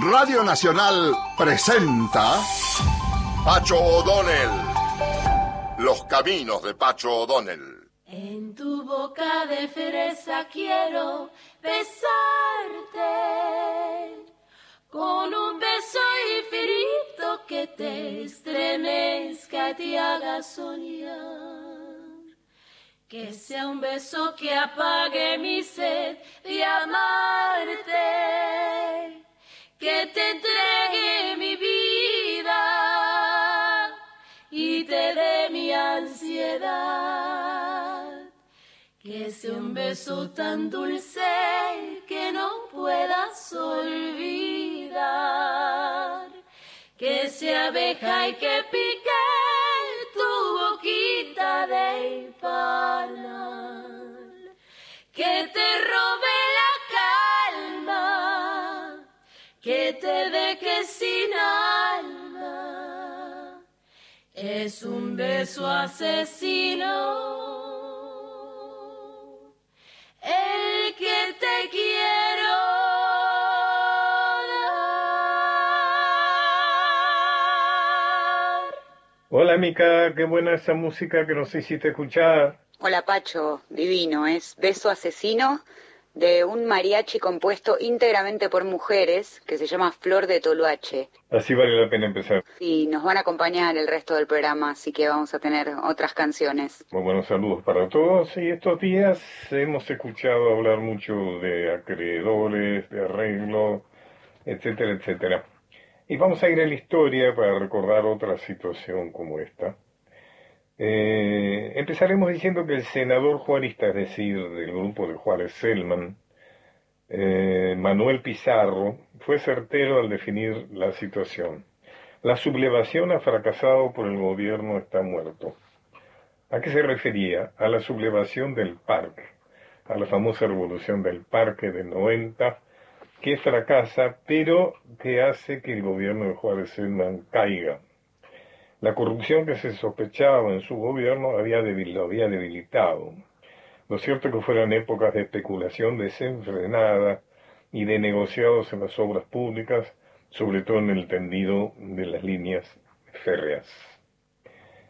Radio Nacional presenta Pacho O'Donnell. Los caminos de Pacho O'Donnell. En tu boca de fresa quiero besarte. Con un beso infinito que te estremezca, te haga soñar. Que sea un beso que apague mi sed de amarte que te entregue mi vida y te dé mi ansiedad. Que sea un beso tan dulce que no puedas olvidar. Que sea abeja y que pique tu boquita de panal. Que te robe que te deje sin alma. Es un beso asesino, el que te quiero. Dar. Hola Mica, qué buena esa música que nos hiciste escuchar. Hola Pacho, divino, es Beso Asesino de un mariachi compuesto íntegramente por mujeres que se llama Flor de Toluache. Así vale la pena empezar. Sí, nos van a acompañar el resto del programa, así que vamos a tener otras canciones. Muy buenos saludos para todos. Y estos días hemos escuchado hablar mucho de acreedores, de arreglo, etcétera, etcétera. Y vamos a ir a la historia para recordar otra situación como esta. Eh, empezaremos diciendo que el senador juarista, es decir, del grupo de Juárez Selman, eh, Manuel Pizarro, fue certero al definir la situación. La sublevación ha fracasado por el gobierno está muerto. ¿A qué se refería? A la sublevación del parque, a la famosa revolución del parque del 90, que fracasa, pero que hace que el gobierno de Juárez Selman caiga. La corrupción que se sospechaba en su gobierno había lo había debilitado. Lo cierto es que fueron épocas de especulación desenfrenada y de negociados en las obras públicas, sobre todo en el tendido de las líneas férreas.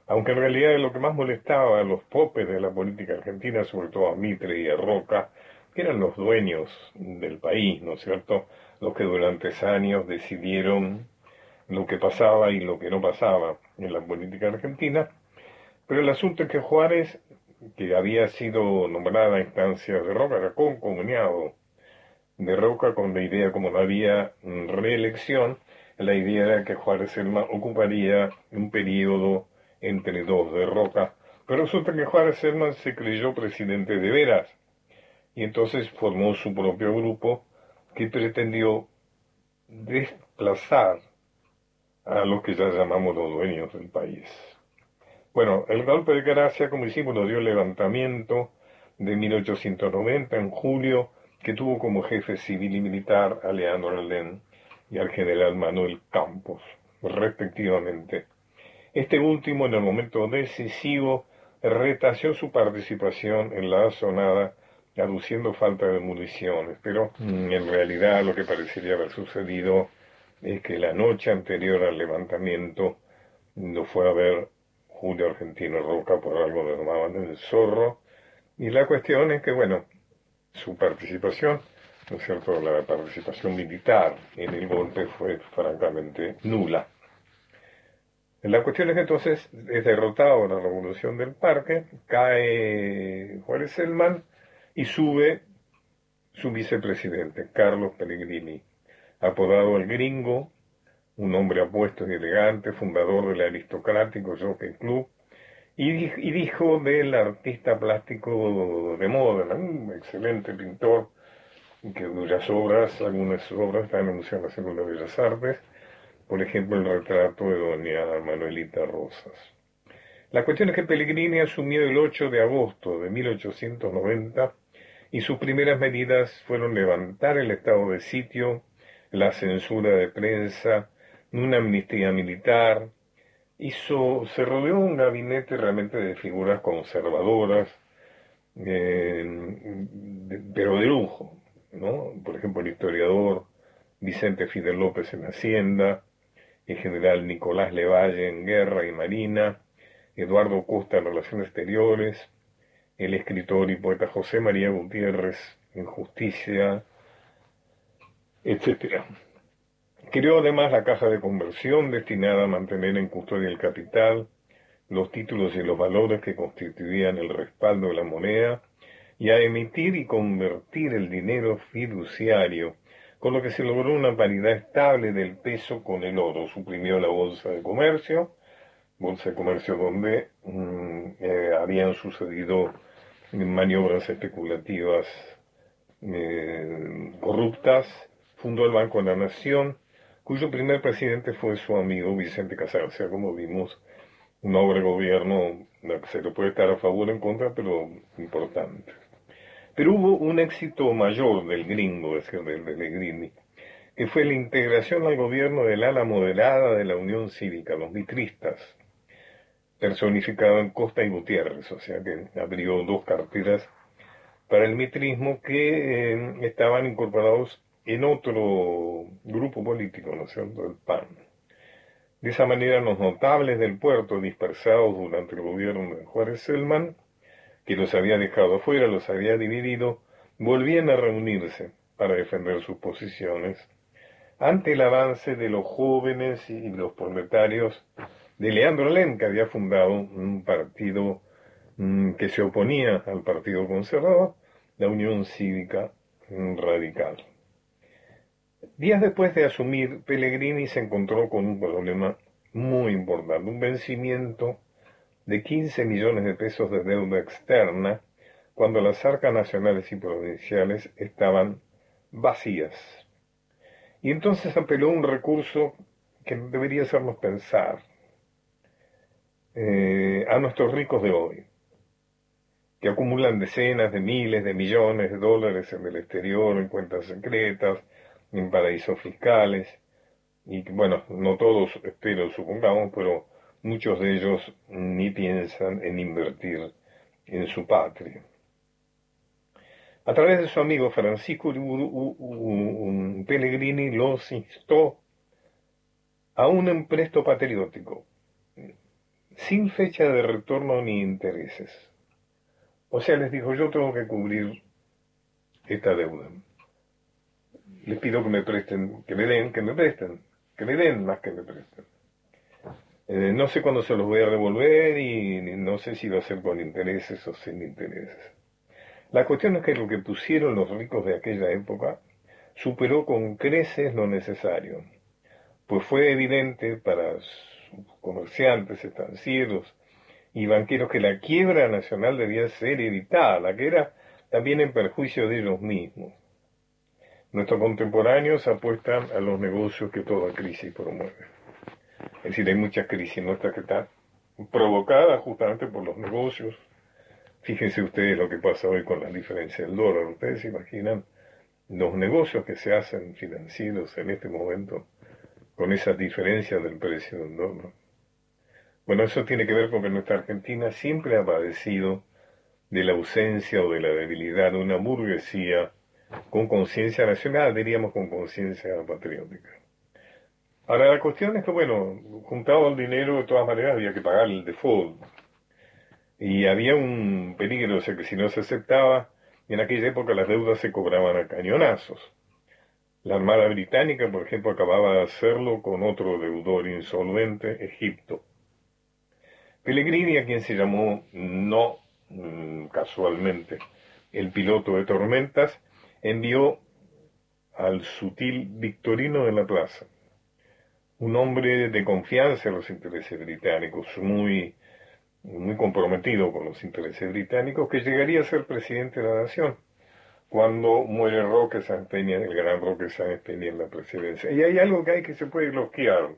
Aunque en realidad lo que más molestaba a los popes de la política argentina, sobre todo a Mitre y a Roca, eran los dueños del país, ¿no es cierto? Los que durante años decidieron lo que pasaba y lo que no pasaba en la política argentina, pero el asunto es que Juárez, que había sido nombrada a instancias de Roca, era concomuniado de Roca con la idea, como no había reelección, la idea era que Juárez Selma ocuparía un periodo entre dos de Roca, pero resulta que Juárez Selma se creyó presidente de veras, y entonces formó su propio grupo que pretendió desplazar a los que ya llamamos los dueños del país. Bueno, el golpe de gracia, como hicimos, lo dio el levantamiento de 1890 en julio, que tuvo como jefe civil y militar a Leandro Alén y al general Manuel Campos, respectivamente. Este último, en el momento decisivo, retació su participación en la asonada, aduciendo falta de municiones, pero mm, en realidad lo que parecería haber sucedido es que la noche anterior al levantamiento lo fue a ver Julio Argentino Roca por algo de llamaban el zorro. Y la cuestión es que, bueno, su participación, ¿no es cierto?, la participación militar en el golpe fue francamente nula. La cuestión es que entonces es derrotado la revolución del parque, cae Juárez Selman y sube su vicepresidente, Carlos Pellegrini apodado el Gringo, un hombre apuesto y elegante, fundador del aristocrático Jockey Club, y, dijo del artista plástico de moda, un excelente pintor, que cuyas obras, algunas obras están en Museo Nacional de Bellas Artes, por ejemplo el retrato de doña Manuelita Rosas. La cuestión es que Pellegrini asumió el 8 de agosto de 1890 y sus primeras medidas fueron levantar el estado de sitio, la censura de prensa, una amnistía militar, hizo, se rodeó un gabinete realmente de figuras conservadoras, eh, pero de lujo, ¿no? Por ejemplo, el historiador Vicente Fidel López en Hacienda, el general Nicolás Levalle en Guerra y Marina, Eduardo Costa en Relaciones Exteriores, el escritor y poeta José María Gutiérrez en Justicia, etc. Creó además la caja de conversión destinada a mantener en custodia el capital, los títulos y los valores que constituían el respaldo de la moneda, y a emitir y convertir el dinero fiduciario, con lo que se logró una paridad estable del peso con el oro. Suprimió la bolsa de comercio, bolsa de comercio donde mm, eh, habían sucedido maniobras especulativas eh, corruptas, fundó el Banco de la Nación, cuyo primer presidente fue su amigo Vicente Casar. O sea, como vimos, un obra de gobierno se le puede estar a favor o en contra, pero importante. Pero hubo un éxito mayor del gringo, es decir, del Pellegrini, que fue la integración al gobierno del ala moderada de la Unión Cívica, los mitristas, personificado en Costa y Gutiérrez, o sea que abrió dos carteras para el mitrismo que eh, estaban incorporados en otro grupo político, ¿no es cierto?, el PAN. De esa manera, los notables del puerto dispersados durante el gobierno de Juárez Selman, que los había dejado afuera, los había dividido, volvían a reunirse para defender sus posiciones ante el avance de los jóvenes y los proletarios de Leandro Len, que había fundado un partido mm, que se oponía al Partido Conservador, la Unión Cívica Radical. Días después de asumir, Pellegrini se encontró con un problema muy importante, un vencimiento de 15 millones de pesos de deuda externa cuando las arcas nacionales y provinciales estaban vacías. Y entonces apeló un recurso que debería hacernos pensar eh, a nuestros ricos de hoy, que acumulan decenas de miles de millones de dólares en el exterior, en cuentas secretas, en paraísos fiscales, y bueno, no todos, espero, supongamos, pero muchos de ellos ni piensan en invertir en su patria. A través de su amigo Francisco Pellegrini los instó a un empresto patriótico, sin fecha de retorno ni intereses. O sea, les dijo, yo tengo que cubrir esta deuda. Les pido que me presten, que me den, que me presten, que me den más que me presten. Eh, no sé cuándo se los voy a devolver y no sé si va a ser con intereses o sin intereses. La cuestión es que lo que pusieron los ricos de aquella época superó con creces lo necesario, pues fue evidente para comerciantes, estancieros y banqueros que la quiebra nacional debía ser evitada, la que era también en perjuicio de ellos mismos. Nuestros contemporáneos apuestan a los negocios que toda crisis promueve. Es decir, hay muchas crisis nuestras que están provocadas justamente por los negocios. Fíjense ustedes lo que pasa hoy con la diferencia del dólar. Ustedes se imaginan los negocios que se hacen financieros en este momento con esa diferencia del precio del dólar. Bueno, eso tiene que ver con que nuestra Argentina siempre ha padecido de la ausencia o de la debilidad de una burguesía con conciencia nacional, diríamos con conciencia patriótica. Ahora, la cuestión es que, bueno, juntado el dinero, de todas maneras había que pagar el default. Y había un peligro, o sea, que si no se aceptaba, en aquella época las deudas se cobraban a cañonazos. La Armada Británica, por ejemplo, acababa de hacerlo con otro deudor insolvente, Egipto. Pellegrini, a quien se llamó no mm, casualmente el piloto de tormentas, envió al sutil Victorino de la Plaza, un hombre de confianza en los intereses británicos, muy, muy comprometido con los intereses británicos, que llegaría a ser presidente de la nación cuando muere Roque San Peña, el gran Roque San Peña en la presidencia. Y hay algo que hay que se puede bloquear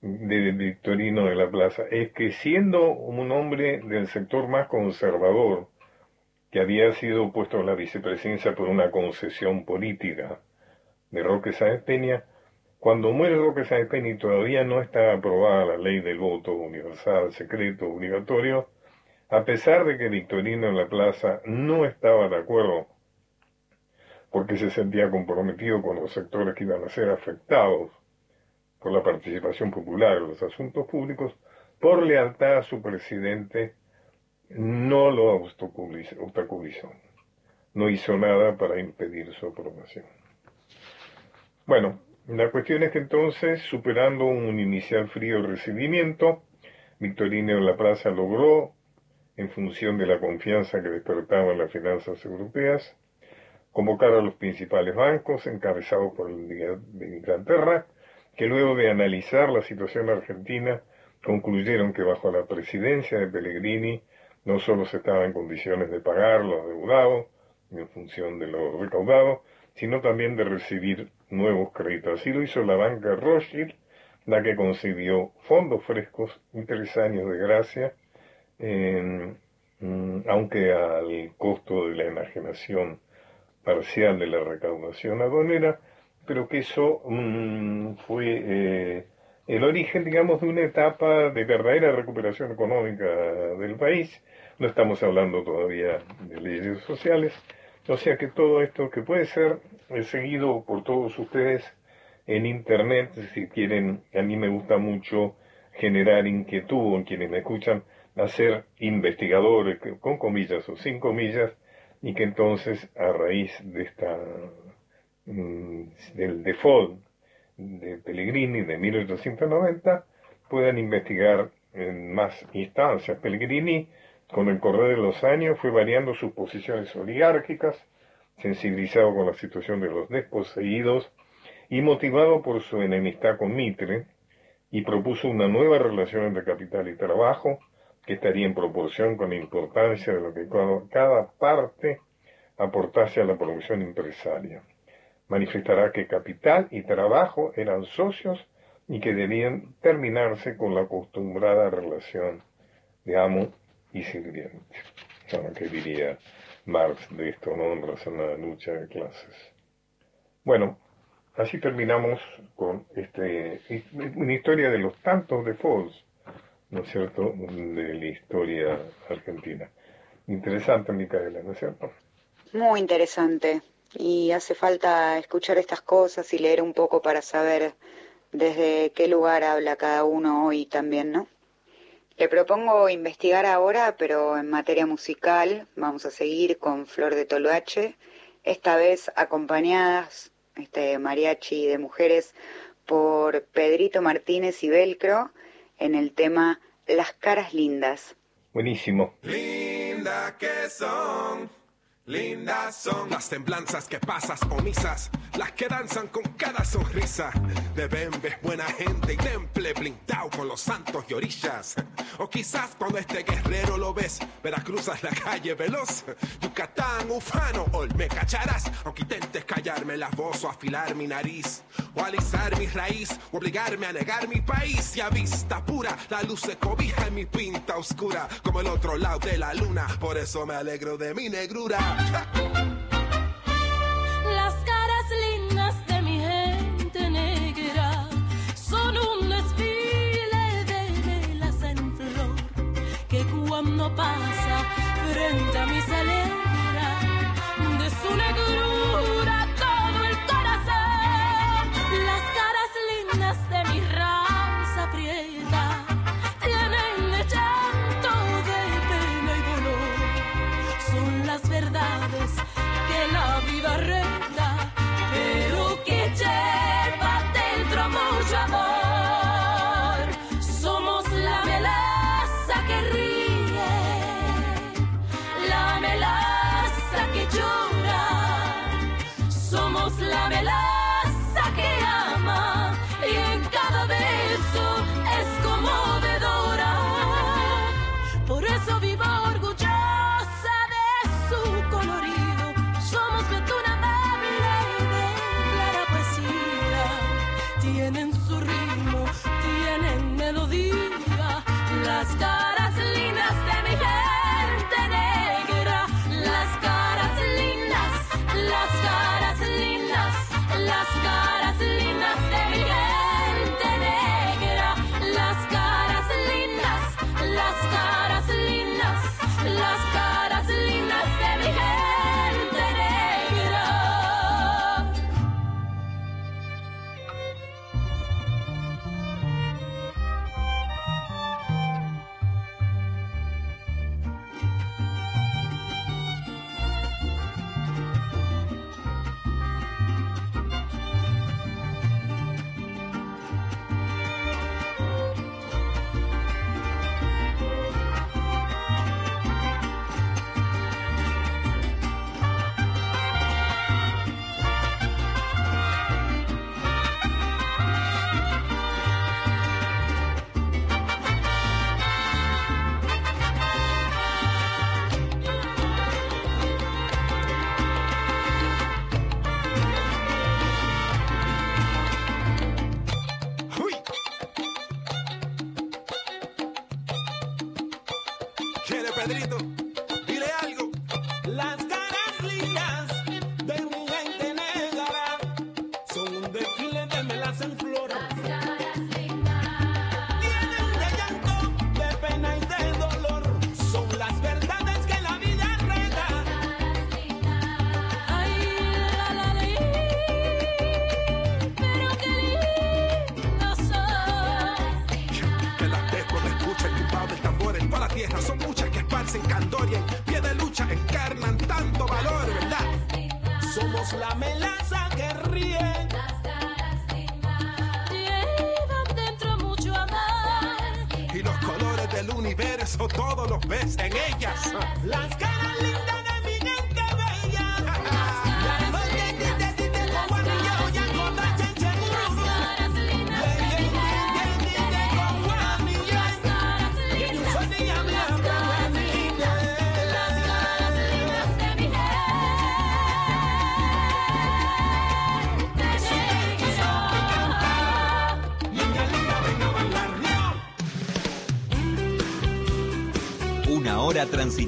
de Victorino de la Plaza, es que siendo un hombre del sector más conservador, que había sido puesto en la vicepresidencia por una concesión política de Roque Sáenz Peña, cuando muere Roque Sáenz Peña y todavía no está aprobada la ley del voto universal, secreto, obligatorio, a pesar de que Victorino en la plaza no estaba de acuerdo porque se sentía comprometido con los sectores que iban a ser afectados por la participación popular en los asuntos públicos, por lealtad a su presidente, no lo obstaculizó. No hizo nada para impedir su aprobación. Bueno, la cuestión es que entonces, superando un inicial frío recibimiento, Victorino en la Plaza logró, en función de la confianza que despertaban las finanzas europeas, convocar a los principales bancos, encabezados por el de Inglaterra, que luego de analizar la situación argentina, concluyeron que bajo la presidencia de Pellegrini no solo se estaba en condiciones de pagar los deudados en función de lo recaudado, sino también de recibir nuevos créditos. Así lo hizo la banca Rothschild, la que concedió fondos frescos y tres años de gracia, mm, aunque al costo de la enajenación parcial de la recaudación aduanera, pero que eso mm, fue eh, el origen, digamos, de una etapa de verdadera recuperación económica del país. No estamos hablando todavía de leyes sociales, o sea que todo esto que puede ser seguido por todos ustedes en Internet, si quieren, a mí me gusta mucho generar inquietud en quienes me escuchan, hacer investigadores, con comillas o sin comillas, y que entonces a raíz de esta mm, del default de Pellegrini de 1890 puedan investigar en más instancias. Pellegrini, con el correr de los años, fue variando sus posiciones oligárquicas, sensibilizado con la situación de los desposeídos y motivado por su enemistad con Mitre, y propuso una nueva relación entre capital y trabajo, que estaría en proporción con la importancia de lo que cada parte aportase a la producción empresaria. Manifestará que capital y trabajo eran socios y que debían terminarse con la acostumbrada relación de amo y sirviente. ¿Qué diría Marx de esto, no? Relación a la lucha de clases. Bueno, así terminamos con este, una historia de los tantos de ¿no es cierto?, de la historia argentina. Interesante, Micaela, ¿no es cierto? Muy interesante. Y hace falta escuchar estas cosas y leer un poco para saber desde qué lugar habla cada uno hoy también, ¿no? Le propongo investigar ahora, pero en materia musical, vamos a seguir con Flor de Toloache, esta vez acompañadas, este mariachi de mujeres, por Pedrito Martínez y Velcro, en el tema Las caras lindas. Buenísimo. Linda que son Lindas son las semblanzas que pasas omisas, las que danzan con cada sonrisa. De Bembe buena gente y temple blindado con los santos y orillas. O quizás cuando este guerrero lo ves, Veracruz es la calle veloz. Yucatán, ufano, me cacharás, aunque intentes callarme la voz o afilar mi nariz. O alisar mi raíz, o obligarme a negar mi país. Y a vista pura, la luz se cobija en mi pinta oscura, como el otro lado de la luna. Por eso me alegro de mi negrura. Las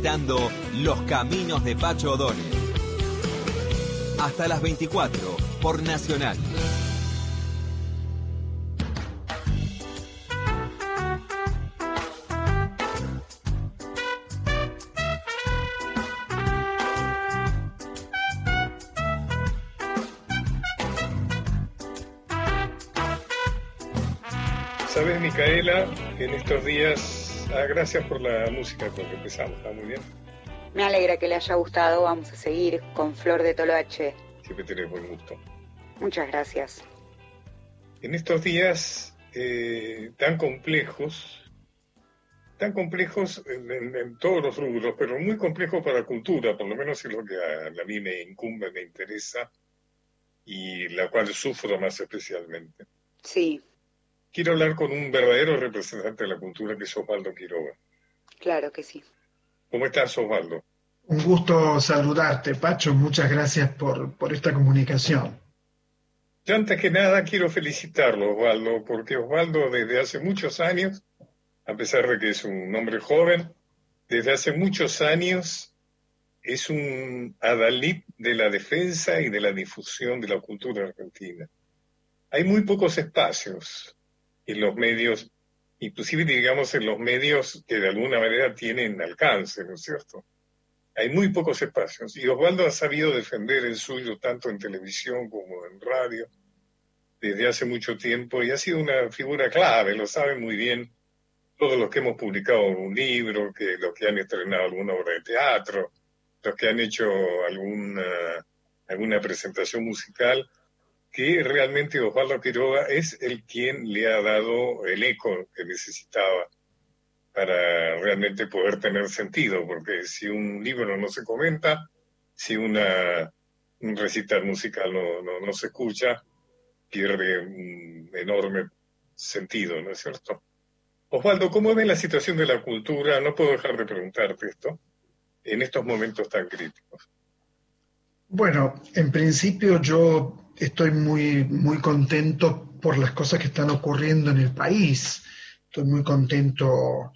los caminos de Pacho O'Donnell. Hasta las 24 por Nacional. Sabes, Micaela, en estos días, ah, gracias por la música con que empezamos, está muy bien. Me alegra que le haya gustado. Vamos a seguir con Flor de Toloache. Siempre tenés buen gusto. Muchas gracias. En estos días eh, tan complejos, tan complejos en, en- en todos los rubros, pero muy complejos para la cultura, por lo menos es lo que a, a mí me incumbe, me interesa y la cual sufro más especialmente. Sí, Quiero hablar con un verdadero representante de la cultura que es Osvaldo Quiroga. claro que sí. ¿Cómo estás, Osvaldo? Un gusto saludarte, Pacho. Muchas gracias por, por esta comunicación. Yo antes que nada quiero felicitarlo, Osvaldo, porque Osvaldo desde hace muchos años, a pesar de que es un hombre joven, desde hace muchos años es un adalid de la defensa y de la difusión de la cultura argentina. Hay muy pocos espacios en los medios, inclusive digamos en los medios que de alguna manera tienen alcance, ¿no es cierto? Hay muy pocos espacios y Osvaldo ha sabido defender el suyo tanto en televisión como en radio desde hace mucho tiempo y ha sido una figura clave, lo saben muy bien todos los que hemos publicado un libro, que los que han estrenado alguna obra de teatro, los que han hecho alguna, alguna presentación musical, que realmente Osvaldo Quiroga es el quien le ha dado el eco que necesitaba para realmente poder tener sentido, porque si un libro no se comenta, si una, un recital musical no, no, no se escucha, pierde un enorme sentido, ¿no es cierto? Osvaldo, ¿cómo ves la situación de la cultura? No puedo dejar de preguntarte esto en estos momentos tan críticos. Bueno, en principio yo estoy muy, muy contento por las cosas que están ocurriendo en el país. Estoy muy contento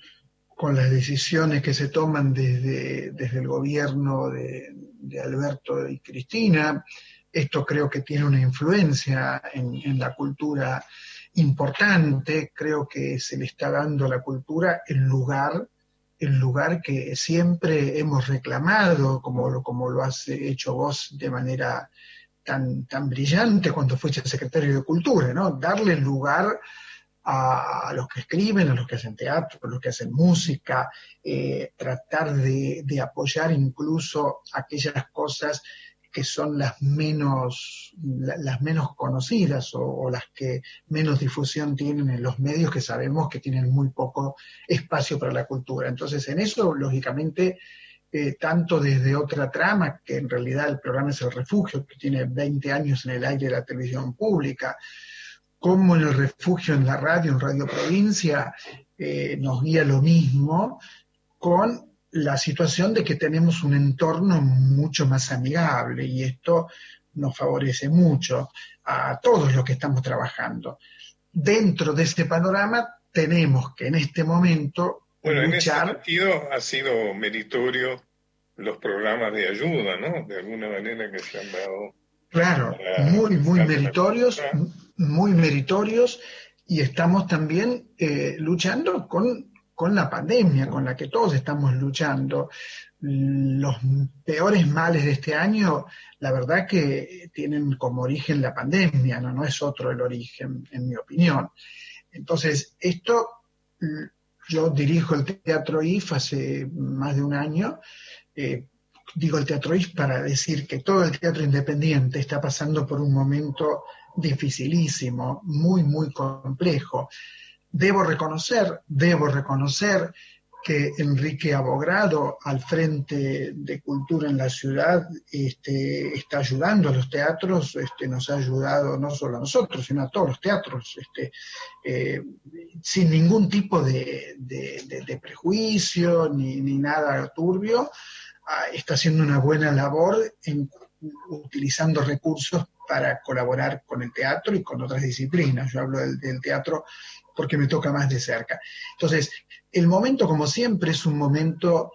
con las decisiones que se toman desde, desde el gobierno de, Alberto y Cristina. Esto creo que tiene una influencia en, en la cultura importante. Creo que se le está dando a la cultura el lugar el lugar que siempre hemos reclamado, como como lo has hecho vos de manera tan, brillante cuando fuiste secretario de Cultura, ¿no? Darle lugar a, los que escriben, a los que hacen teatro, a los que hacen música, eh, tratar de, apoyar incluso aquellas cosas que son las menos, la- las menos conocidas o las que menos difusión tienen en los medios que sabemos que tienen muy poco espacio para la cultura. Entonces, en eso, lógicamente, eh, tanto desde otra trama, que en realidad el programa es El Refugio, que tiene 20 años en el aire de la televisión pública, como en el refugio en la radio, en Radio Provincia, eh, nos guía lo mismo, con la situación de que tenemos un entorno mucho más amigable y esto nos favorece mucho a todos los que estamos trabajando. Dentro de este panorama tenemos que en este momento Bueno, en ese sentido ha sido meritorio los programas de ayuda, ¿no? De alguna manera que se han dado. Claro, muy, muy meritorios, muy meritorios, y estamos también eh, luchando con, con la pandemia, con la que todos estamos luchando. Los peores males de este año, la verdad que tienen como origen la pandemia, no, no es otro el origen, en mi opinión. Entonces, esto, yo dirijo el Teatro IF hace más de un año, eh, digo el Teatro IF para decir que todo el teatro independiente está pasando por un momento dificilísimo, muy, muy complejo. Debo reconocer, debo reconocer que Enrique Abogrado, al frente de cultura en la ciudad, este, está ayudando a los teatros, este, nos ha ayudado no solo a nosotros, sino a todos los teatros, este, eh, sin ningún tipo de, prejuicio ni, nada turbio, ah, está haciendo una buena labor utilizando recursos para colaborar con el teatro y con otras disciplinas. Yo hablo del, del teatro porque me toca más de cerca. Entonces, el momento, como siempre, es un momento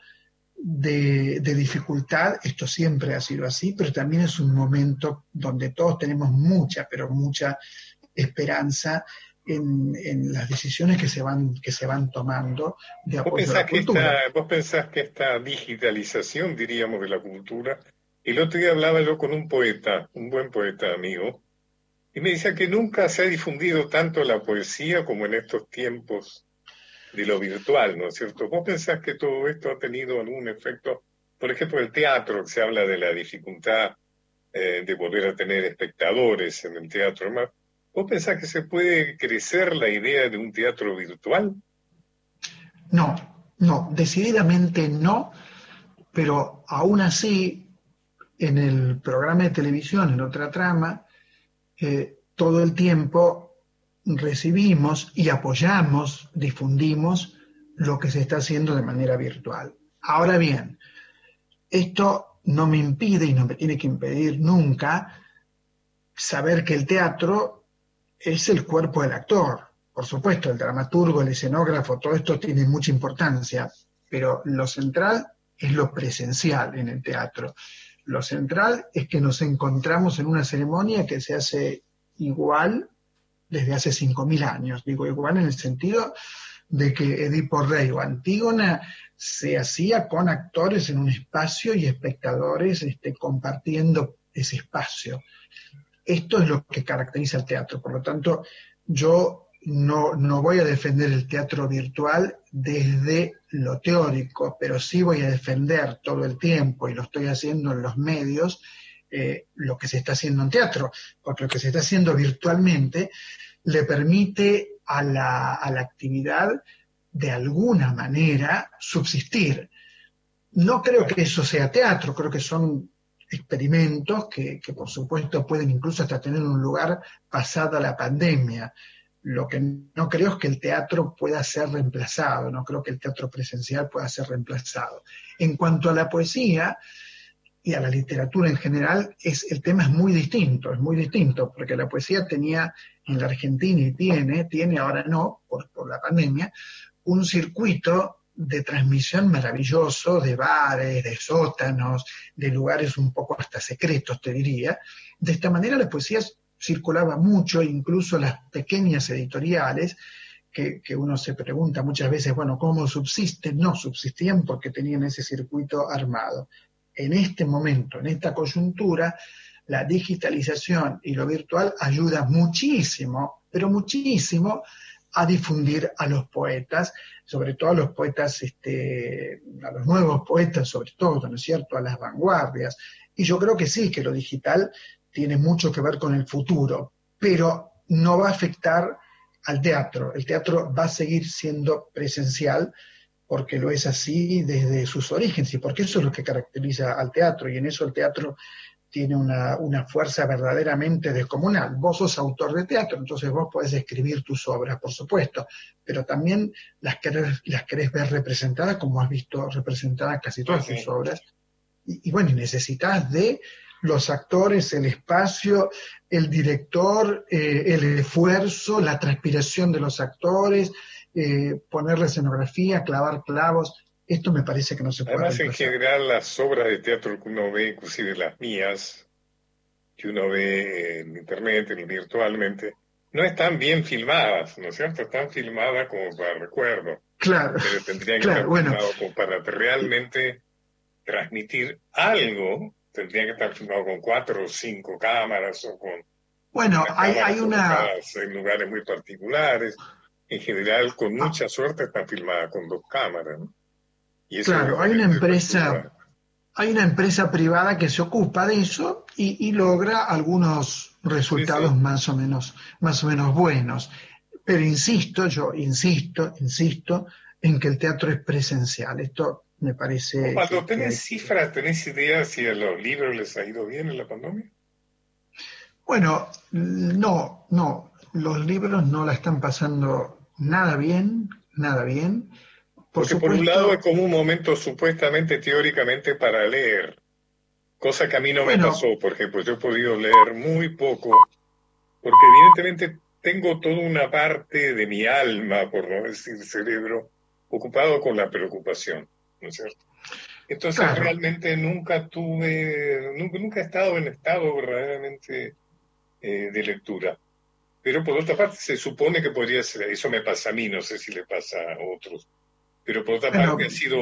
de, de dificultad, esto siempre ha sido así, pero también es un momento donde todos tenemos mucha, pero mucha esperanza en, en las decisiones que se van, que se van tomando de ¿Vos apoyo a la que cultura. esta, vos pensás que esta digitalización, diríamos, de la cultura, el otro día hablaba yo con un poeta, un buen poeta amigo, y me decía que nunca se ha difundido tanto la poesía como en estos tiempos de lo virtual, ¿no es cierto? ¿Vos pensás que todo esto ha tenido algún efecto? Por ejemplo, el teatro, se habla de la dificultad eh, de volver a tener espectadores en el teatro. Además, ¿Vos pensás que se puede crecer la idea de un teatro virtual? No, no, decididamente no, pero aún así, en el programa de televisión, en otra trama, eh, todo el tiempo recibimos y apoyamos, difundimos lo que se está haciendo de manera virtual. Ahora bien, esto no me impide y no me tiene que impedir nunca saber que el teatro es el cuerpo del actor. Por supuesto, el dramaturgo, el escenógrafo, todo esto tiene mucha importancia, pero lo central es lo presencial en el teatro. Lo central es que nos encontramos en una ceremonia que se hace igual desde hace 5.000 años. Digo igual en el sentido de que Edipo Rey o Antígona se hacía con actores en un espacio y espectadores este, compartiendo ese espacio. Esto es lo que caracteriza el teatro. Por lo tanto, yo no, no voy a defender el teatro virtual desde lo teórico, pero sí voy a defender todo el tiempo, y lo estoy haciendo en los medios, eh, lo que se está haciendo en teatro, porque lo que se está haciendo virtualmente le permite a la, a la actividad de alguna manera subsistir. No creo que eso sea teatro, creo que son experimentos que, que, por supuesto pueden incluso hasta tener un lugar pasada la pandemia. Lo que no creo es que el teatro pueda ser reemplazado, no creo que el teatro presencial pueda ser reemplazado. En cuanto a la poesía y a la literatura en general, es, el tema es muy distinto, es muy distinto, porque la poesía tenía en la Argentina y tiene, tiene ahora no, por, por la pandemia, un circuito de transmisión maravilloso de bares, de sótanos, de lugares un poco hasta secretos, te diría. De esta manera la poesía circulaba mucho, incluso las pequeñas editoriales, que, que, uno se pregunta muchas veces, bueno, ¿cómo subsisten? No, subsistían porque tenían ese circuito armado. En este momento, en esta coyuntura, la digitalización y lo virtual ayuda muchísimo, pero muchísimo, a difundir a los poetas, sobre todo a los poetas, este, a los nuevos poetas, sobre todo, ¿no es cierto?, a las vanguardias. Y yo creo que sí, que lo digital tiene mucho que ver con el futuro, pero no va a afectar al teatro. El teatro va a seguir siendo presencial porque lo es así desde sus orígenes y porque eso es lo que caracteriza al teatro y en eso el teatro tiene una, una, fuerza verdaderamente descomunal. Vos sos autor de teatro, entonces vos podés escribir tus obras, por supuesto, pero también las querés, las querés ver representadas como has visto representadas casi todas sus obras. Y, y, bueno, necesitas de los actores, el espacio, el director, eh, el esfuerzo, la transpiración de los actores, eh, poner la escenografía, clavar clavos. Esto me parece que no se puede Además, en general, las obras de teatro que uno ve, inclusive las mías, que uno ve en internet, en virtualmente, no están bien filmadas, ¿no es cierto? Están filmadas como para recuerdo, Claro, pero tendrían que Claro, estar bueno. filmadas como para realmente transmitir algo, tendrían que estar filmados con cuatro o cinco cámaras o con bueno, hay, hay una, en lugares muy particulares. En general, con mucha suerte, están filmadas con dos cámaras. ¿no? Y eso Claro, hay una empresa- hay una empresa privada que se ocupa de eso y, y logra algunos resultados Sí, sí. más o menos, más o menos buenos. Pero insisto, yo insisto, insisto en que el teatro es presencial. Esto me parece. Cuando que- tenés cifras, ¿tenés idea si a los libros les ha ido bien en la pandemia? Bueno, no, no. Los libros no la están pasando nada bien, nada bien. Por Porque por un lado es como un momento supuestamente teóricamente para leer, cosa que a mí no me pasó, por ejemplo, yo he podido leer muy poco, porque evidentemente tengo toda una parte de mi alma, por no decir cerebro, ocupado con la preocupación, ¿no es cierto? Entonces Claro. realmente nunca tuve, nunca, nunca he estado en estado verdaderamente eh, de lectura. Pero por otra parte se supone que podría ser, eso me pasa a mí, no sé si le pasa a otros, pero por otra parte ha sido,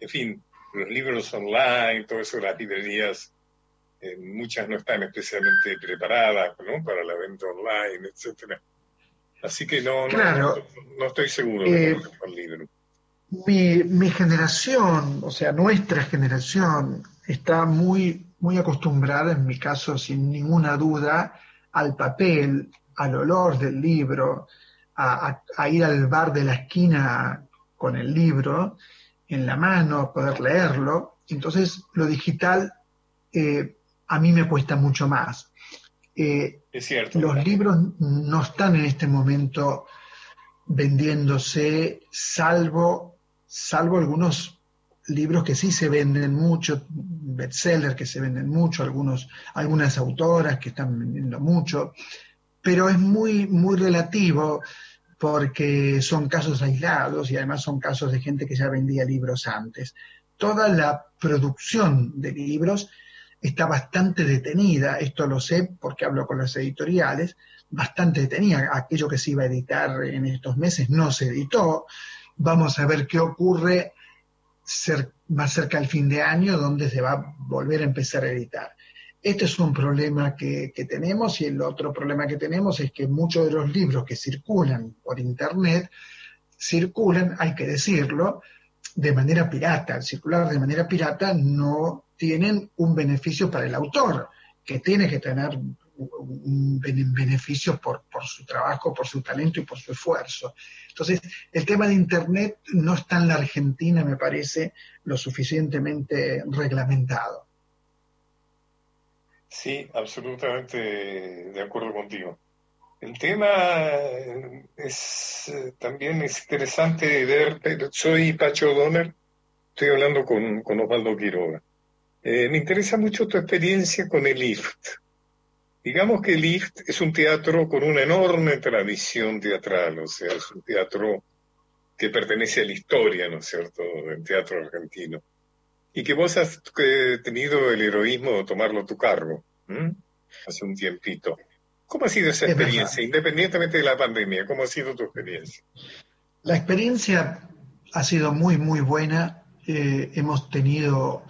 en fin, los libros online, todo eso, las librerías, eh, muchas no están especialmente preparadas ¿no? para la venta online, etcétera. Así que no, no- Claro. no, no estoy seguro de Eh, el libro. Mi, mi generación, o sea, nuestra generación, está muy, muy acostumbrada, en mi caso, sin ninguna duda, al papel, al olor del libro, a, a- a ir al bar de la esquina con el libro en la mano, a poder leerlo. Entonces, lo digital eh, a mí me cuesta mucho más. Eh, Es cierto. los libros no están en este momento vendiéndose, salvo, salvo algunos libros que sí se venden mucho, bestsellers que se venden mucho, algunos, algunas autoras que están vendiendo mucho, pero es muy, muy relativo porque son casos aislados y además son casos de gente que ya vendía libros antes. Toda la producción de libros está bastante detenida, esto lo sé porque hablo con las editoriales, bastante detenida. Aquello que se iba a editar en estos meses no se editó. Vamos a ver qué ocurre más cerca al fin de año, donde se va a volver a empezar a editar. Este es un problema que, que tenemos y el otro problema que tenemos es que muchos de los libros que circulan por Internet circulan, hay que decirlo, de manera pirata. Al circular de manera pirata no tienen un beneficio para el autor, que tiene que tener un bene- beneficio por, por su trabajo, por su talento y por su esfuerzo. Entonces, el tema de Internet no está en la Argentina, me parece, lo suficientemente reglamentado. Sí, absolutamente de acuerdo contigo. El tema eh, es eh, también es interesante ver, pero soy Pacho Donner, estoy hablando con, con Osvaldo Quiroga. Eh, me interesa mucho tu experiencia con el IFT. Digamos que el IFT es un teatro con una enorme tradición teatral, o sea, es un teatro que pertenece a la historia, ¿no es cierto?, del teatro argentino. Y que vos has eh, tenido el heroísmo de tomarlo a tu cargo, hace un tiempito. ¿Cómo ha sido esa experiencia, independientemente de la pandemia? ¿Cómo ha sido tu experiencia? La experiencia ha sido muy, muy buena. Eh, hemos tenido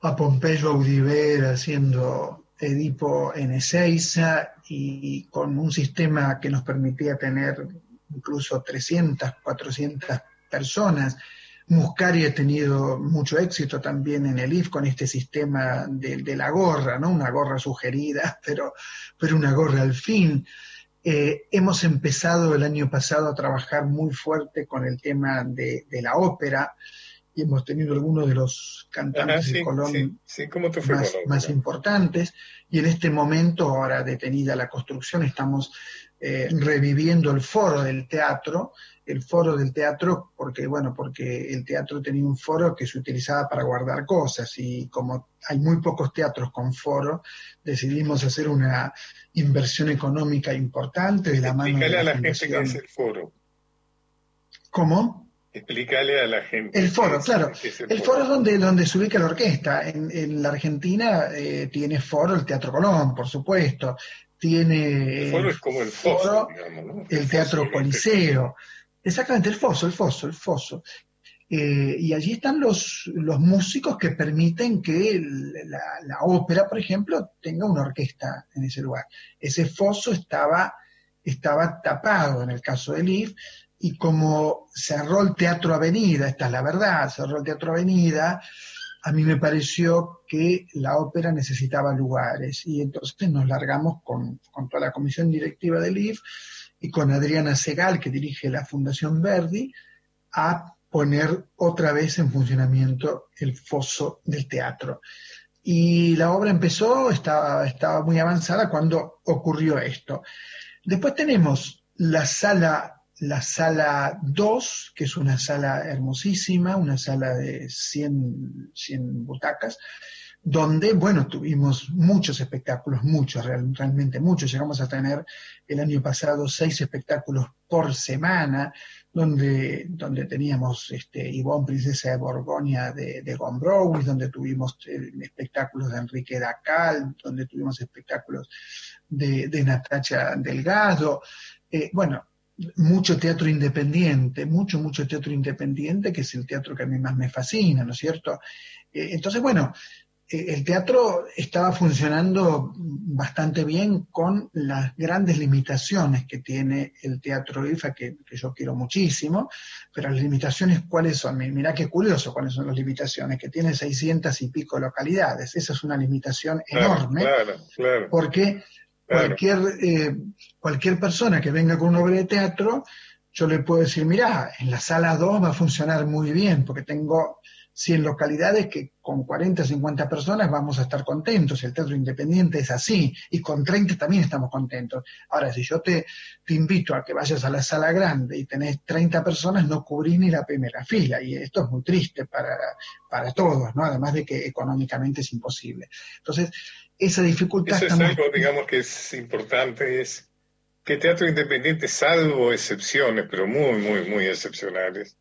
a Pompeyo Audiver haciendo Edipo en Ezeiza y con un sistema que nos permitía tener incluso 300, 400 personas. Muscari ha tenido mucho éxito también en el IF con este sistema de, la gorra, ¿no? Una gorra sugerida, pero, pero una gorra al fin. Eh, hemos empezado el año pasado a trabajar muy fuerte con el tema de la ópera y hemos tenido algunos de los cantantes Ajá, sí, de Colón sí, sí, ¿cómo te fue más, la importantes y en este momento, ahora detenida la construcción, estamos eh, reviviendo el foro del teatro, el foro del teatro, porque bueno, porque el teatro tenía un foro que se utilizaba para guardar cosas y como hay muy pocos teatros con foro, decidimos hacer una inversión económica importante de la mano de Explícale a la la gente el foro. ¿Cómo? Explícale a la gente. El foro, claro. es El foro es donde, donde se ubica la orquesta. En, en la Argentina eh, tiene foro el Teatro Colón, por supuesto. Tiene El foro es como el foso, foro digamos, ¿no? el foso Teatro. Coliseo. Exactamente, el foso, el foso, el foso. Eh, y allí están los, los músicos que permiten que el- la, la ópera, por ejemplo, tenga una orquesta en ese lugar. Ese foso estaba, estaba tapado en el caso del IF, y como cerró el Teatro Avenida, esta es la verdad, cerró el Teatro Avenida, a mí me pareció que la ópera necesitaba lugares y entonces nos largamos con, con toda la comisión directiva del IF y con Adriana Segal, que dirige la Fundación Verdi, a poner otra vez en funcionamiento el foso del teatro. Y la obra empezó, estaba, estaba muy avanzada cuando ocurrió esto. Después tenemos la sala, la sala 2, que es una sala hermosísima, una sala de 100, 100 butacas, donde, bueno, tuvimos muchos espectáculos, muchos, real- realmente muchos. Llegamos a tener el año pasado seis espectáculos por semana, donde, donde teníamos este, Ivonne, Princesa de Borgoña de, de Gombrowicz, donde tuvimos eh, espectáculos de Enrique Dacal, donde tuvimos espectáculos de, de Natacha Delgado. Eh, bueno, mucho teatro independiente, mucho, mucho teatro independiente, que es el teatro que a mí más me fascina, ¿no es cierto? Eh, entonces, bueno, eh, el teatro estaba funcionando bastante bien con las grandes limitaciones que tiene el teatro IFA, que, que yo quiero muchísimo, pero las limitaciones, ¿cuáles son? Mi- Mirá qué curioso cuáles son las limitaciones, que tiene 600 y pico localidades. Esa es una limitación Claro, enorme Claro, claro. porque cualquier, eh, cualquier persona que venga con una obra de teatro, yo le puedo decir, mira, en la sala 2 va a funcionar muy bien, porque tengo 100 localidades que con 40, 50 personas vamos a estar contentos. El teatro independiente es así, y con 30 también estamos contentos. Ahora, si yo te, te invito a que vayas a la sala grande y tenés 30 personas, no cubrís ni la primera fila, y esto es muy triste para, para todos, ¿no? Además de que económicamente es imposible. Entonces, esa dificultad Eso es algo, digamos, que es importante, es que teatro independiente, salvo excepciones, pero muy, muy, muy excepcionales,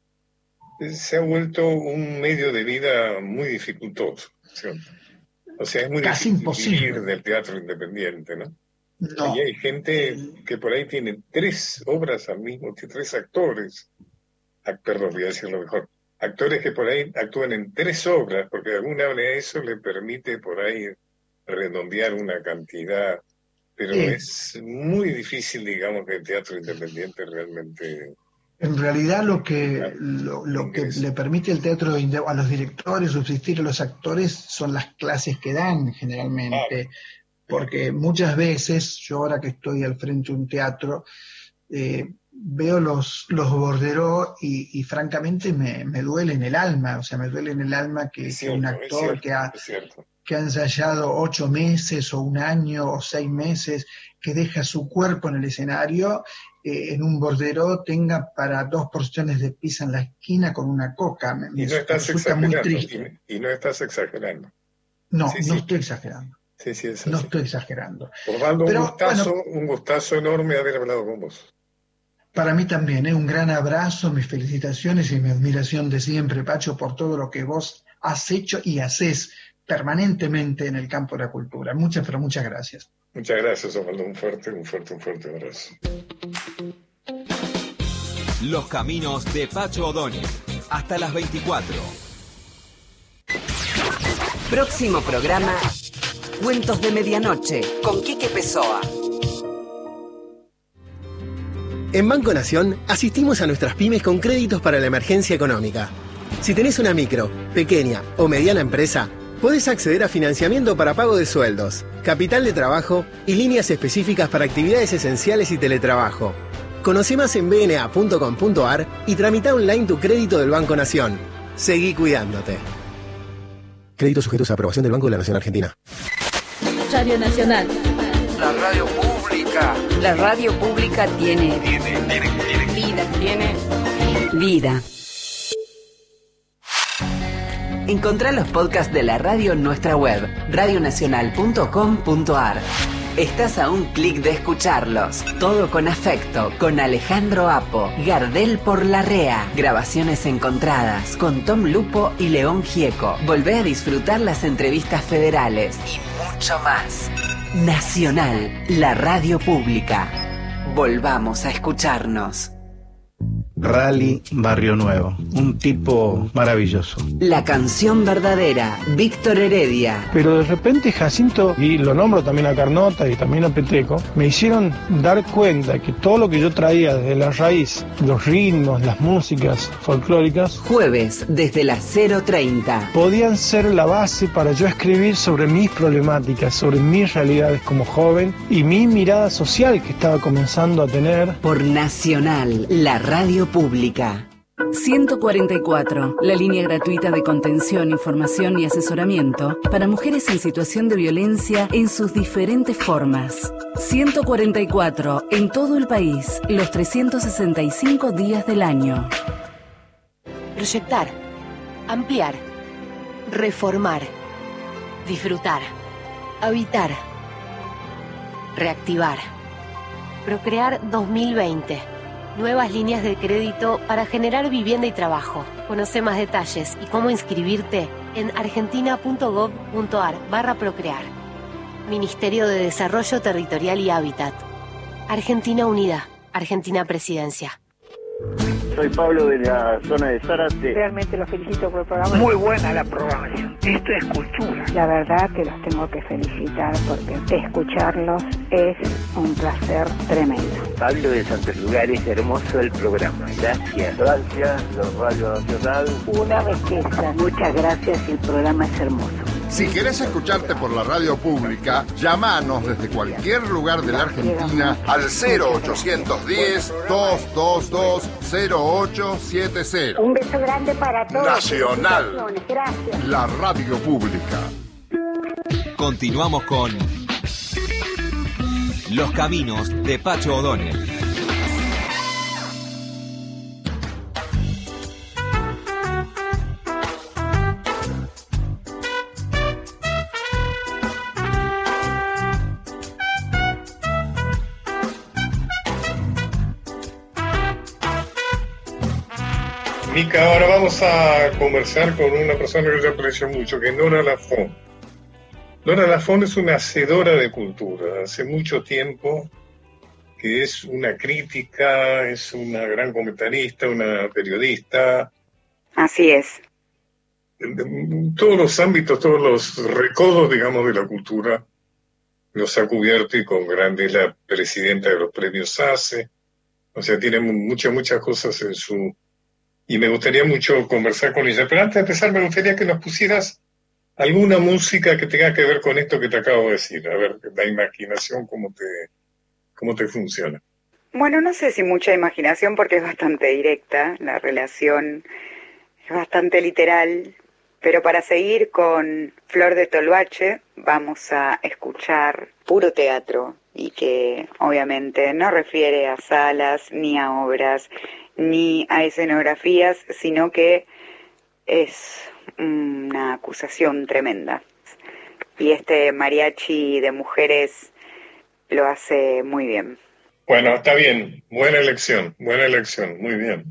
eh, se ha vuelto un medio de vida muy dificultoso. ¿sí? O sea, es muy Casi difícil imposible. vivir del teatro independiente, ¿no? No, Y hay gente que por ahí tiene tres obras al mismo tiempo, tres actores, ac- perdón, voy a decirlo mejor, actores que por ahí actúan en tres obras, porque de alguna manera eso le permite por ahí redondear una cantidad, pero Sí. es muy difícil, digamos, que el teatro independiente realmente... en realidad lo que, lo, lo que le permite el teatro a los directores subsistir a los actores son las clases que dan generalmente, porque muchas veces, yo ahora que estoy al frente de un teatro, eh, veo los, los borderos y, y francamente me, me duele en el alma, o sea, me duele en el alma que, un cierto, es actor cierto, que ha. Que ha ensayado ocho meses o un año o seis meses, que deja su cuerpo en el escenario, eh, en un bordero tenga para dos porciones de pizza en la esquina con una coca. Me, Y no estás muy exagerando, triste. y, y no estás exagerando. No, Sí, no sí. estoy exagerando. Sí, sí, es No así. estoy exagerando. Osvaldo, Pero, un gustazo, un gustazo enorme haber hablado con vos. Para mí también, ¿eh? un gran abrazo, mis felicitaciones y mi admiración de siempre, Pacho, por todo lo que vos has hecho y haces permanentemente en el campo de la cultura. Muchas, pero muchas gracias. Muchas gracias, Osvaldo. Un fuerte, un fuerte, un fuerte abrazo. Los caminos de Pacho O'Donnell. Hasta las 24. Próximo programa, Cuentos de Medianoche, con Quique Pessoa. En Banco Nación asistimos a nuestras pymes con créditos para la emergencia económica. Si tenés una micro, pequeña o mediana empresa, podés acceder a financiamiento para pago de sueldos, capital de trabajo y líneas específicas para actividades esenciales y teletrabajo. Conoce más en bna.com.ar y tramita online tu crédito del Banco Nación. Seguí cuidándote. Créditos sujetos a aprobación del Banco de la Nación Argentina. Radio Nacional. La radio pública. La radio pública tiene. Vida. Tiene. Vida. Encontrá los podcasts de la radio en nuestra web, radionacional.com.ar. Estás a un clic de escucharlos. Todo con afecto, con Alejandro Apo, Gardel por la Rea. Grabaciones encontradas con Tom Lupo y León Gieco. Volvé a disfrutar las entrevistas federales y mucho más. Nacional, la radio pública. Volvamos a escucharnos. Rally Barrio Nuevo. Un tipo maravilloso. La canción verdadera, Víctor Heredia. Pero de repente Jacinto, y lo nombro también a Carnota y también a Peteco, me hicieron dar cuenta que todo lo que yo traía desde la raíz, los ritmos, las músicas folclóricas, Jueves desde las 0.30. podían ser la base para yo escribir sobre mis problemáticas, sobre mis realidades como joven y mi mirada social que estaba comenzando a tener. Por Nacional, la radio pública. 144, la línea gratuita de contención, información y asesoramiento para mujeres en situación de violencia en sus diferentes formas. 144, en todo el país, los 365 días del año. Proyectar, ampliar, reformar, disfrutar, habitar, reactivar. Procrear 2020. Nuevas líneas de crédito para generar vivienda y trabajo. Conoce más detalles y cómo inscribirte en argentina.gov.ar barra procrear. Ministerio de Desarrollo Territorial y Hábitat. Argentina Unida. Argentina Presidencia. Soy Pablo de la zona de Zárate. Realmente los felicito por el programa. Muy buena la programación. Esto es cultura. La verdad que los tengo que felicitar porque escucharlos es un placer tremendo. Pablo de Santos Lugares, hermoso el programa. Gracias. Gracias, Radio Nacional. Una belleza. Muchas gracias y el programa es hermoso. Si querés escucharte por la radio pública, llamanos desde cualquier lugar de la Argentina al 0810-222-0870. Un beso grande para todos. Nacional. Gracias. La radio pública. Continuamos con Los Caminos de Pacho O'Donnell. Mica, ahora vamos a conversar con una persona que yo aprecio mucho, que es Nora Lafont. Nora Lafont es una hacedora de cultura, hace mucho tiempo que es una crítica, es una gran comentarista, una periodista, Así es. en todos los ámbitos, todos los recodos, digamos, de la cultura, los ha cubierto y con grande es la presidenta de los premios ACE, o sea, tiene mu- muchas, muchas cosas en su... Y me gustaría mucho conversar con ella, pero antes de empezar me gustaría que nos pusieras alguna música que tenga que ver con esto que te acabo de decir, a ver, la imaginación, cómo te, cómo te funciona. Bueno, no sé si mucha imaginación porque es bastante directa, la relación es bastante literal, pero para seguir con Flor de Tolvache vamos a escuchar puro teatro y que obviamente no refiere a salas ni a obras ni a escenografías, sino que es una acusación tremenda. Y este mariachi de mujeres lo hace muy bien. Bueno, está bien, buena elección, buena elección, muy bien.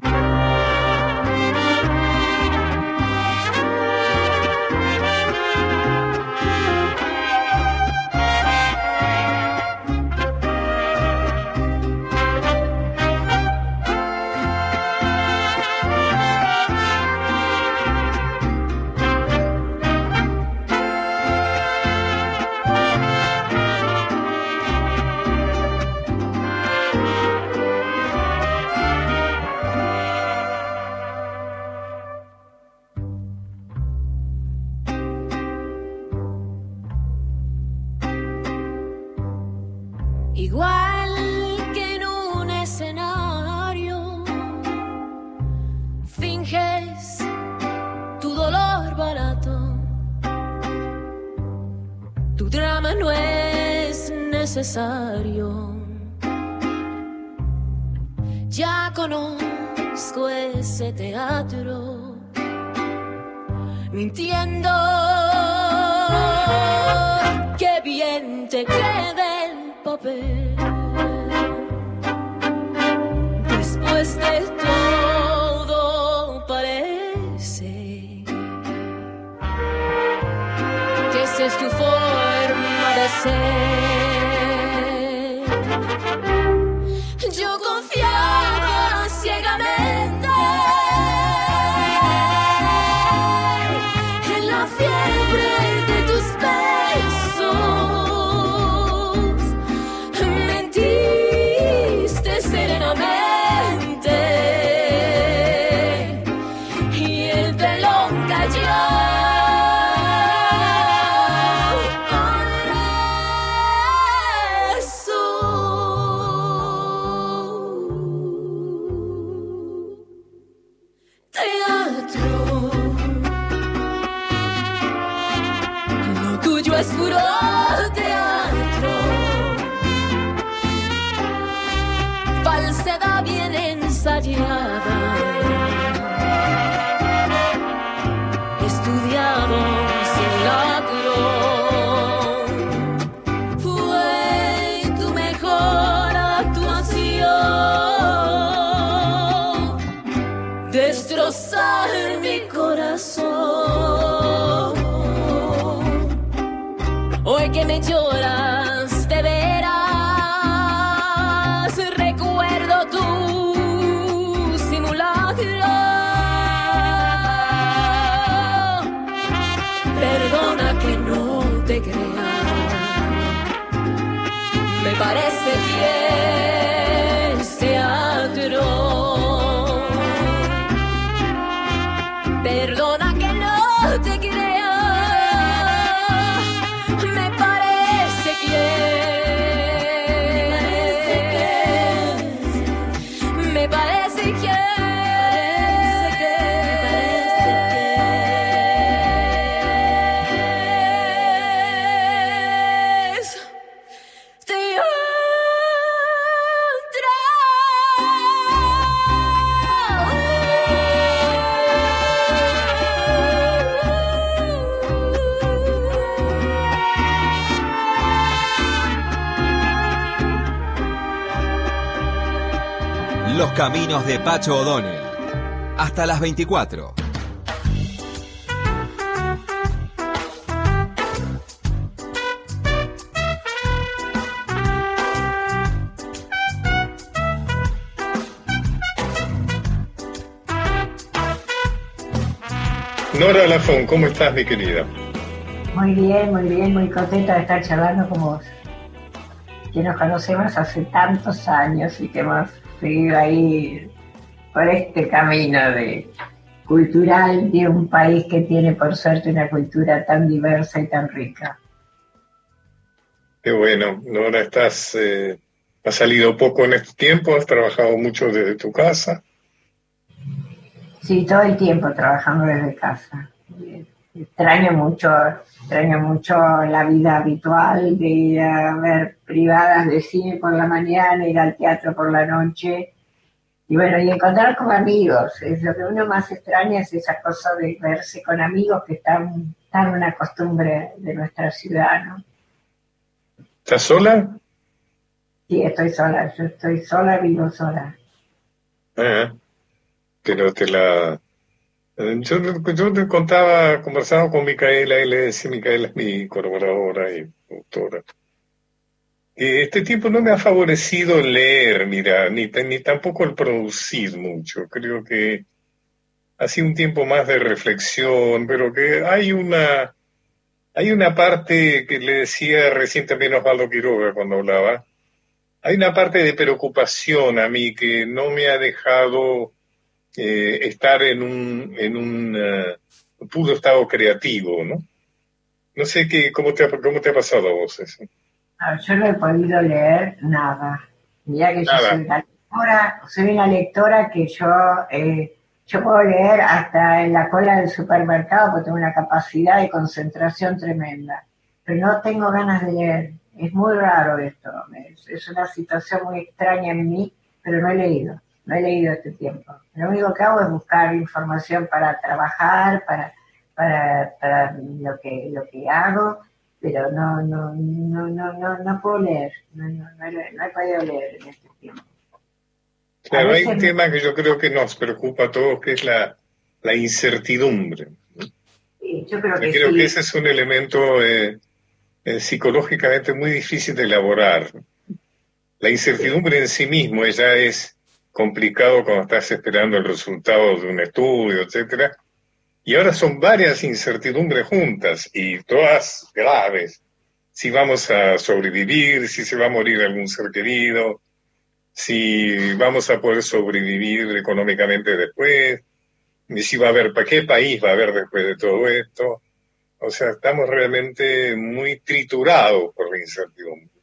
Ese teatro, mintiendo. Qué bien te queda el papel. Después de parece que, De Pacho O'Donnell. Hasta las 24. Nora Lafón, ¿cómo estás, mi querida? Muy bien, muy bien, muy contenta de estar charlando con vos. Que nos conocemos hace tantos años y que hemos seguido ahí por este camino de cultural de un país que tiene por suerte una cultura tan diversa y tan rica. Qué bueno, Nora, estás, eh, has salido poco en este tiempo, has trabajado mucho desde tu casa. Sí, todo el tiempo trabajando desde casa. Extraño mucho, extraño mucho la vida habitual de ir a ver privadas de cine por la mañana, ir al teatro por la noche. Y bueno, y encontrar con amigos. Es lo que uno más extraña es esa cosa de verse con amigos que están tan una costumbre de nuestra ciudad, ¿no? ¿Estás sola? Sí, estoy sola, yo estoy sola, vivo sola. Ah, pero te la... Yo, te contaba, conversaba con Micaela y le decía, Micaela es mi colaboradora y autora. este tiempo no me ha favorecido leer, mira, ni, ni tampoco el producir mucho. Creo que ha sido un tiempo más de reflexión, pero que hay una, hay una parte que le decía recién también Osvaldo Quiroga cuando hablaba, hay una parte de preocupación a mí que no me ha dejado eh, estar en un, en un eh, puro estado creativo, ¿no? No sé qué, cómo te ha, cómo te ha pasado a vos eso. No, yo no he podido leer nada. Mira que Nada. yo soy una lectora, soy una lectora que yo, eh, yo puedo leer hasta en la cola del supermercado porque tengo una capacidad de concentración tremenda. Pero no tengo ganas de leer. Es muy raro esto. Es, es una situación muy extraña en mí, pero no he leído. No he leído este tiempo. Lo único que hago es buscar información para trabajar, para, para, para lo que, lo que hago pero no, no, no, no, no, no puedo leer, no, no, no, he- no he podido leer en este tiempo. Claro, hay un tema que yo creo que nos preocupa a todos, que es la, la incertidumbre. Sí, Yo creo que creo sí. que ese es un elemento eh, eh, psicológicamente muy difícil de elaborar. La incertidumbre en sí mismo ya es complicado cuando estás esperando el resultado de un estudio, etcétera. Y ahora son varias incertidumbres juntas y todas graves. Si vamos a sobrevivir, si se va a morir algún ser querido, si vamos a poder sobrevivir económicamente después, y si va a haber, ¿para qué país va a haber después de todo esto? O sea, estamos realmente muy triturados por la incertidumbre.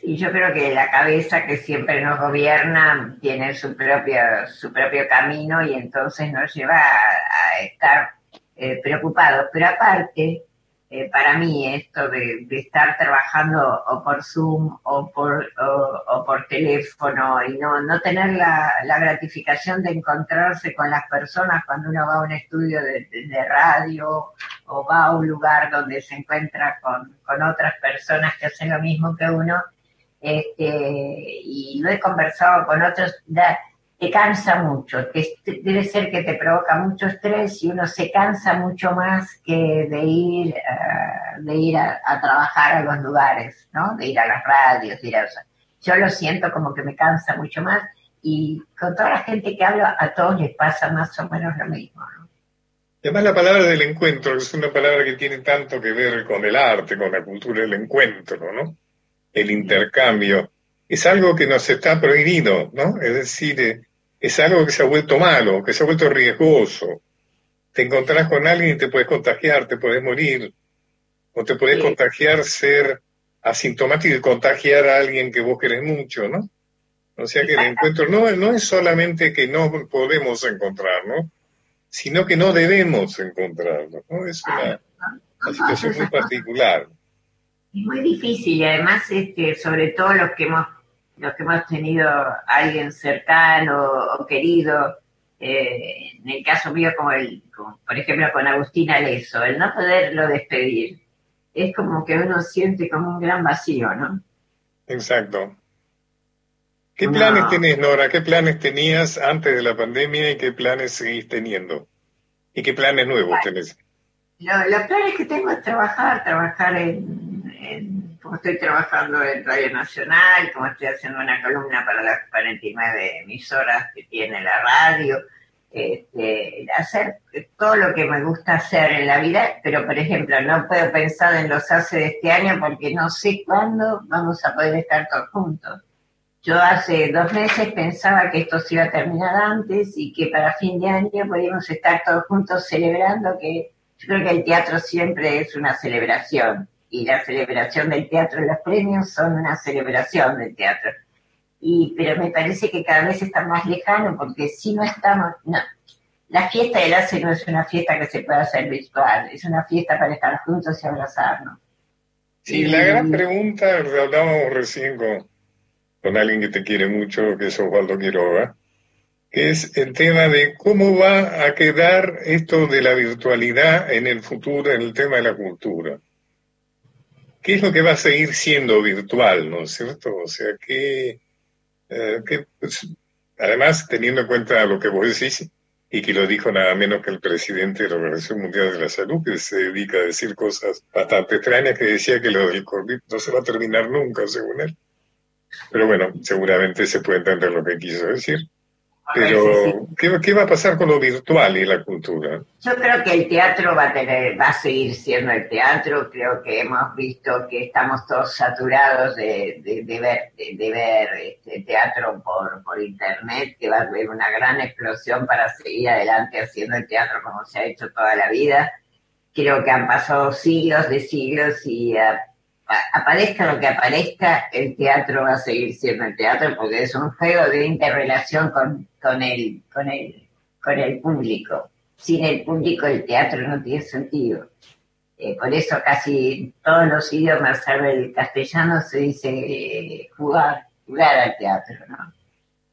Sí, yo creo que la cabeza que siempre nos gobierna tiene su propio, su propio camino y entonces nos lleva a, estar eh, preocupados. Pero aparte, eh, para mí esto de, estar trabajando o por Zoom o por, o, por teléfono y no, no tener la, la gratificación de encontrarse con las personas cuando uno va a un estudio de, de- de radio o va a un lugar donde se encuentra con, con otras personas que hacen lo mismo que uno, este, y lo he conversado con otros, te cansa mucho, debe ser que te provoca mucho estrés y uno se cansa mucho más que de ir, ah, de ir a, trabajar a los lugares, ¿no? De ir a las radios, de ir a, o yo lo siento como que me cansa mucho más y con toda la gente que hablo a todos les pasa más o menos lo mismo, ¿no? Además la palabra del encuentro es una palabra que tiene tanto que ver con el arte, con la cultura del encuentro, ¿no? El intercambio. Es algo que nos está prohibido, ¿no? Es decir, eh, es algo que se ha vuelto malo, que se ha vuelto riesgoso. Te encontrás con alguien y te puedes contagiar, te puedes morir, o te puedes contagiar, ser asintomático y contagiar a alguien que vos querés mucho, ¿no? O sea que el encuentro no, no es solamente que no podemos encontrarnos, sino que no debemos encontrarnos, ¿no? Es una, una situación muy particular. Es muy difícil y además, este, sobre todo los que hemos, los que hemos tenido a alguien cercano o querido, eh, en el caso mío como el, como, por ejemplo con Agustín Aleso, el no poderlo despedir, es como que uno siente como un gran vacío, ¿no? Exacto. ¿Qué No. planes tenés, Nora? ¿Qué planes tenías antes de la pandemia y qué planes seguís teniendo? ¿Y qué planes nuevos tenés? Lo- los planes que tengo es trabajar, trabajar en- como estoy trabajando en Radio Nacional, como estoy haciendo una columna para las 49 emisoras que tiene la radio, este, hacer todo lo que me gusta hacer en la vida, pero por ejemplo no puedo pensar en los hace de este año porque no sé cuándo vamos a poder estar todos juntos. Yo hace dos meses pensaba que esto se iba a terminar antes y que para fin de año podíamos estar todos juntos celebrando que yo creo que el teatro siempre es una celebración y la celebración del teatro y los premios son una celebración del teatro. Y, pero me parece que cada vez está más lejano porque si no estamos, no. La fiesta del ACE no es una fiesta que se pueda hacer virtual, es una fiesta para estar juntos y abrazarnos. Sí, la gran pregunta, hablábamos recién con, con alguien que te quiere mucho, que es Osvaldo Quiroga, que es el tema de cómo va a quedar esto de la virtualidad en el futuro, en el tema de la cultura. ¿Qué es lo que va a seguir siendo virtual, no es cierto? O sea, que, eh, pues, además, teniendo en cuenta lo que vos decís, y que lo dijo nada menos que el presidente de la Organización Mundial de la Salud, que se dedica a decir cosas bastante extrañas, que decía que lo del COVID no se va a terminar nunca, según él. Pero bueno, seguramente se puede entender lo que quiso decir. Pero, ¿qué, qué va a pasar con lo virtual y la cultura? Yo creo que el teatro va a tener, va a seguir siendo el teatro. Creo que hemos visto que estamos todos saturados de, de, de ver, de, de ver este, teatro por, por internet, que va a haber una gran explosión para seguir adelante haciendo el teatro como se ha hecho toda la vida. Creo que han pasado siglos de siglos y a- aparezca lo que aparezca, el teatro va a seguir siendo el teatro porque es un juego de interrelación con, con el, con el, con el público. Sin el público el teatro no tiene sentido. Eh, por eso casi todos los idiomas, salvo el castellano, se dice eh, jugar, jugar al teatro, ¿no?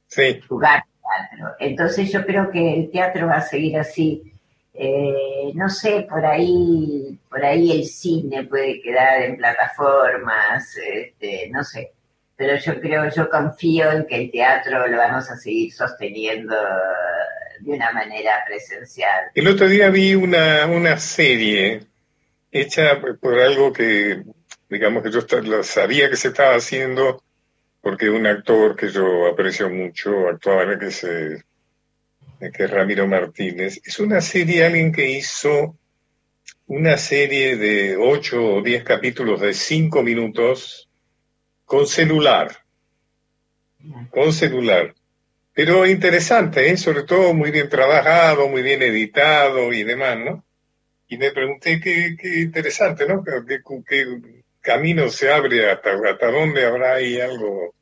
Sí. Jugar al teatro. Entonces yo creo que el teatro va a seguir así Eh, no sé, por ahí, por ahí el cine puede quedar en plataformas, este, no sé. Pero yo creo, yo confío en que el teatro lo vamos a seguir sosteniendo de una manera presencial. El otro día vi una, una serie hecha por algo que, digamos que yo sabía que se estaba haciendo, porque un actor que yo aprecio mucho actuaba que se que es Ramiro Martínez. Es una serie, alguien que hizo una serie de ocho o diez capítulos de cinco minutos con celular. Con celular. Pero interesante, ¿eh? sobre todo muy bien trabajado, muy bien editado y demás, ¿no? Y me pregunté qué, qué interesante, ¿no? ¿Qué, qué- camino se abre hasta, hasta dónde habrá ahí algo,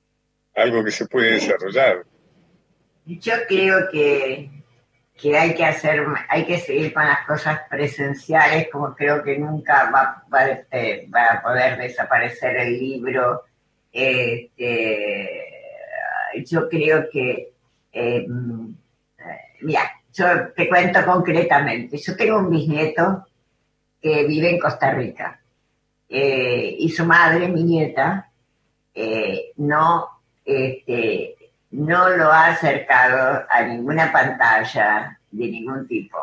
algo que se puede desarrollar. Yo creo que, que hay que hacer, hay que seguir con las cosas presenciales, como creo que nunca va, va, este, va a poder desaparecer el libro. Este, yo creo que, eh, mm, mira, yo te cuento concretamente. Yo tengo un bisnieto que vive en Costa Rica eh, y su madre, mi nieta, eh, no, este, no lo ha acercado a ninguna pantalla de ningún tipo,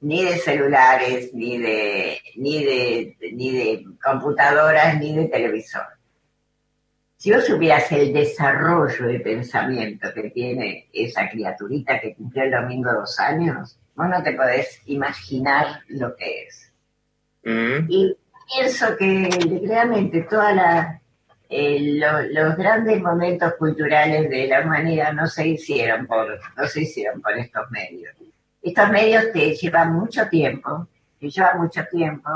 ni de celulares, ni de, ni de, ni de computadoras, ni de televisor. Si vos supieras el desarrollo de pensamiento que tiene esa criaturita que cumplió el domingo dos años, vos no te podés imaginar lo que es. Y pienso que realmente toda la, eh, lo- los grandes momentos culturales de la humanidad no se hicieron por, no se hicieron por estos medios. Estos medios te llevan mucho tiempo, te llevan mucho tiempo.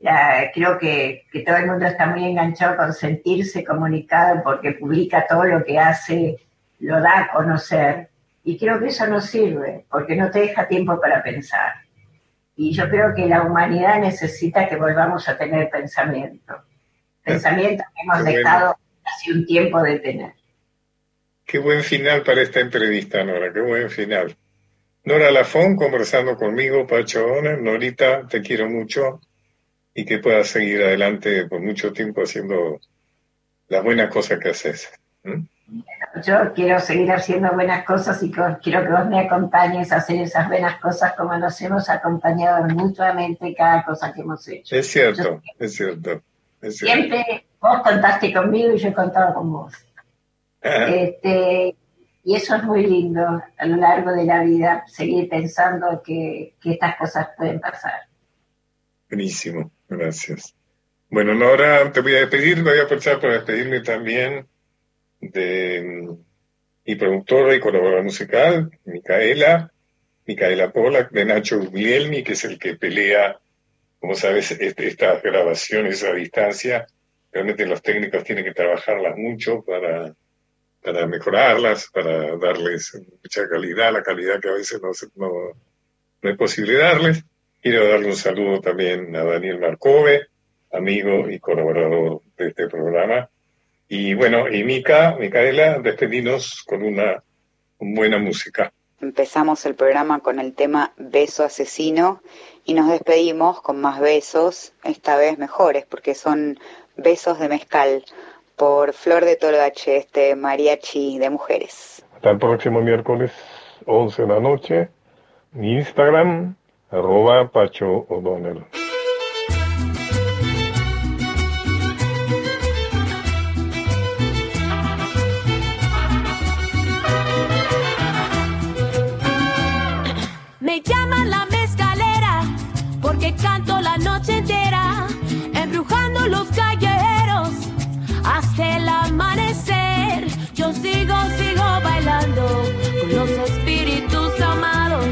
Ya, creo que, que todo el mundo está muy enganchado con sentirse comunicado porque publica todo lo que hace, lo da a conocer. Y creo que eso no sirve porque no te deja tiempo para pensar. Y yo creo que la humanidad necesita que volvamos a tener pensamiento. Pensamiento que hemos Qué bueno. dejado hace un tiempo de tener. Qué buen final para esta entrevista, Nora, qué buen final. Nora Lafón conversando conmigo, Pacho Ona. Norita, te quiero mucho y que puedas seguir adelante por mucho tiempo haciendo las buenas cosas que haces. ¿Mm? Yo quiero seguir haciendo buenas cosas y quiero que vos me acompañes a hacer esas buenas cosas como nos hemos acompañado mutuamente cada cosa que hemos hecho. Es cierto, es cierto, es. Siempre vos contaste conmigo y yo he contado con vos. Ah, Este, y eso es muy lindo a lo largo de la vida, seguir pensando que, que estas cosas pueden pasar. Buenísimo, gracias. Bueno, Nora, te voy a despedir, voy a aprovechar para despedirme también de mm, mi productora y colaboradora musical, Micaela, Micaela Pola, de Nacho Guglielmi, que es el que pelea, como sabes, este- estas grabaciones a distancia. Realmente los técnicos tienen que trabajarlas mucho para, para mejorarlas, para darles mucha calidad, la calidad que a veces no, no, no es posible darles. Quiero darle un saludo también a Daniel Marcove, amigo y colaborador de este programa. Y bueno, y Mica, Micaela, despedinos con una buena música. Empezamos el programa con el tema Beso Asesino y nos despedimos con más besos, esta vez mejores, porque son besos de mezcal por Flor de Toloache, este mariachi de mujeres. Hasta el próximo miércoles, 11 de la noche. Mi Instagram, arroba Pacho O'Donnell. Los espíritus amados.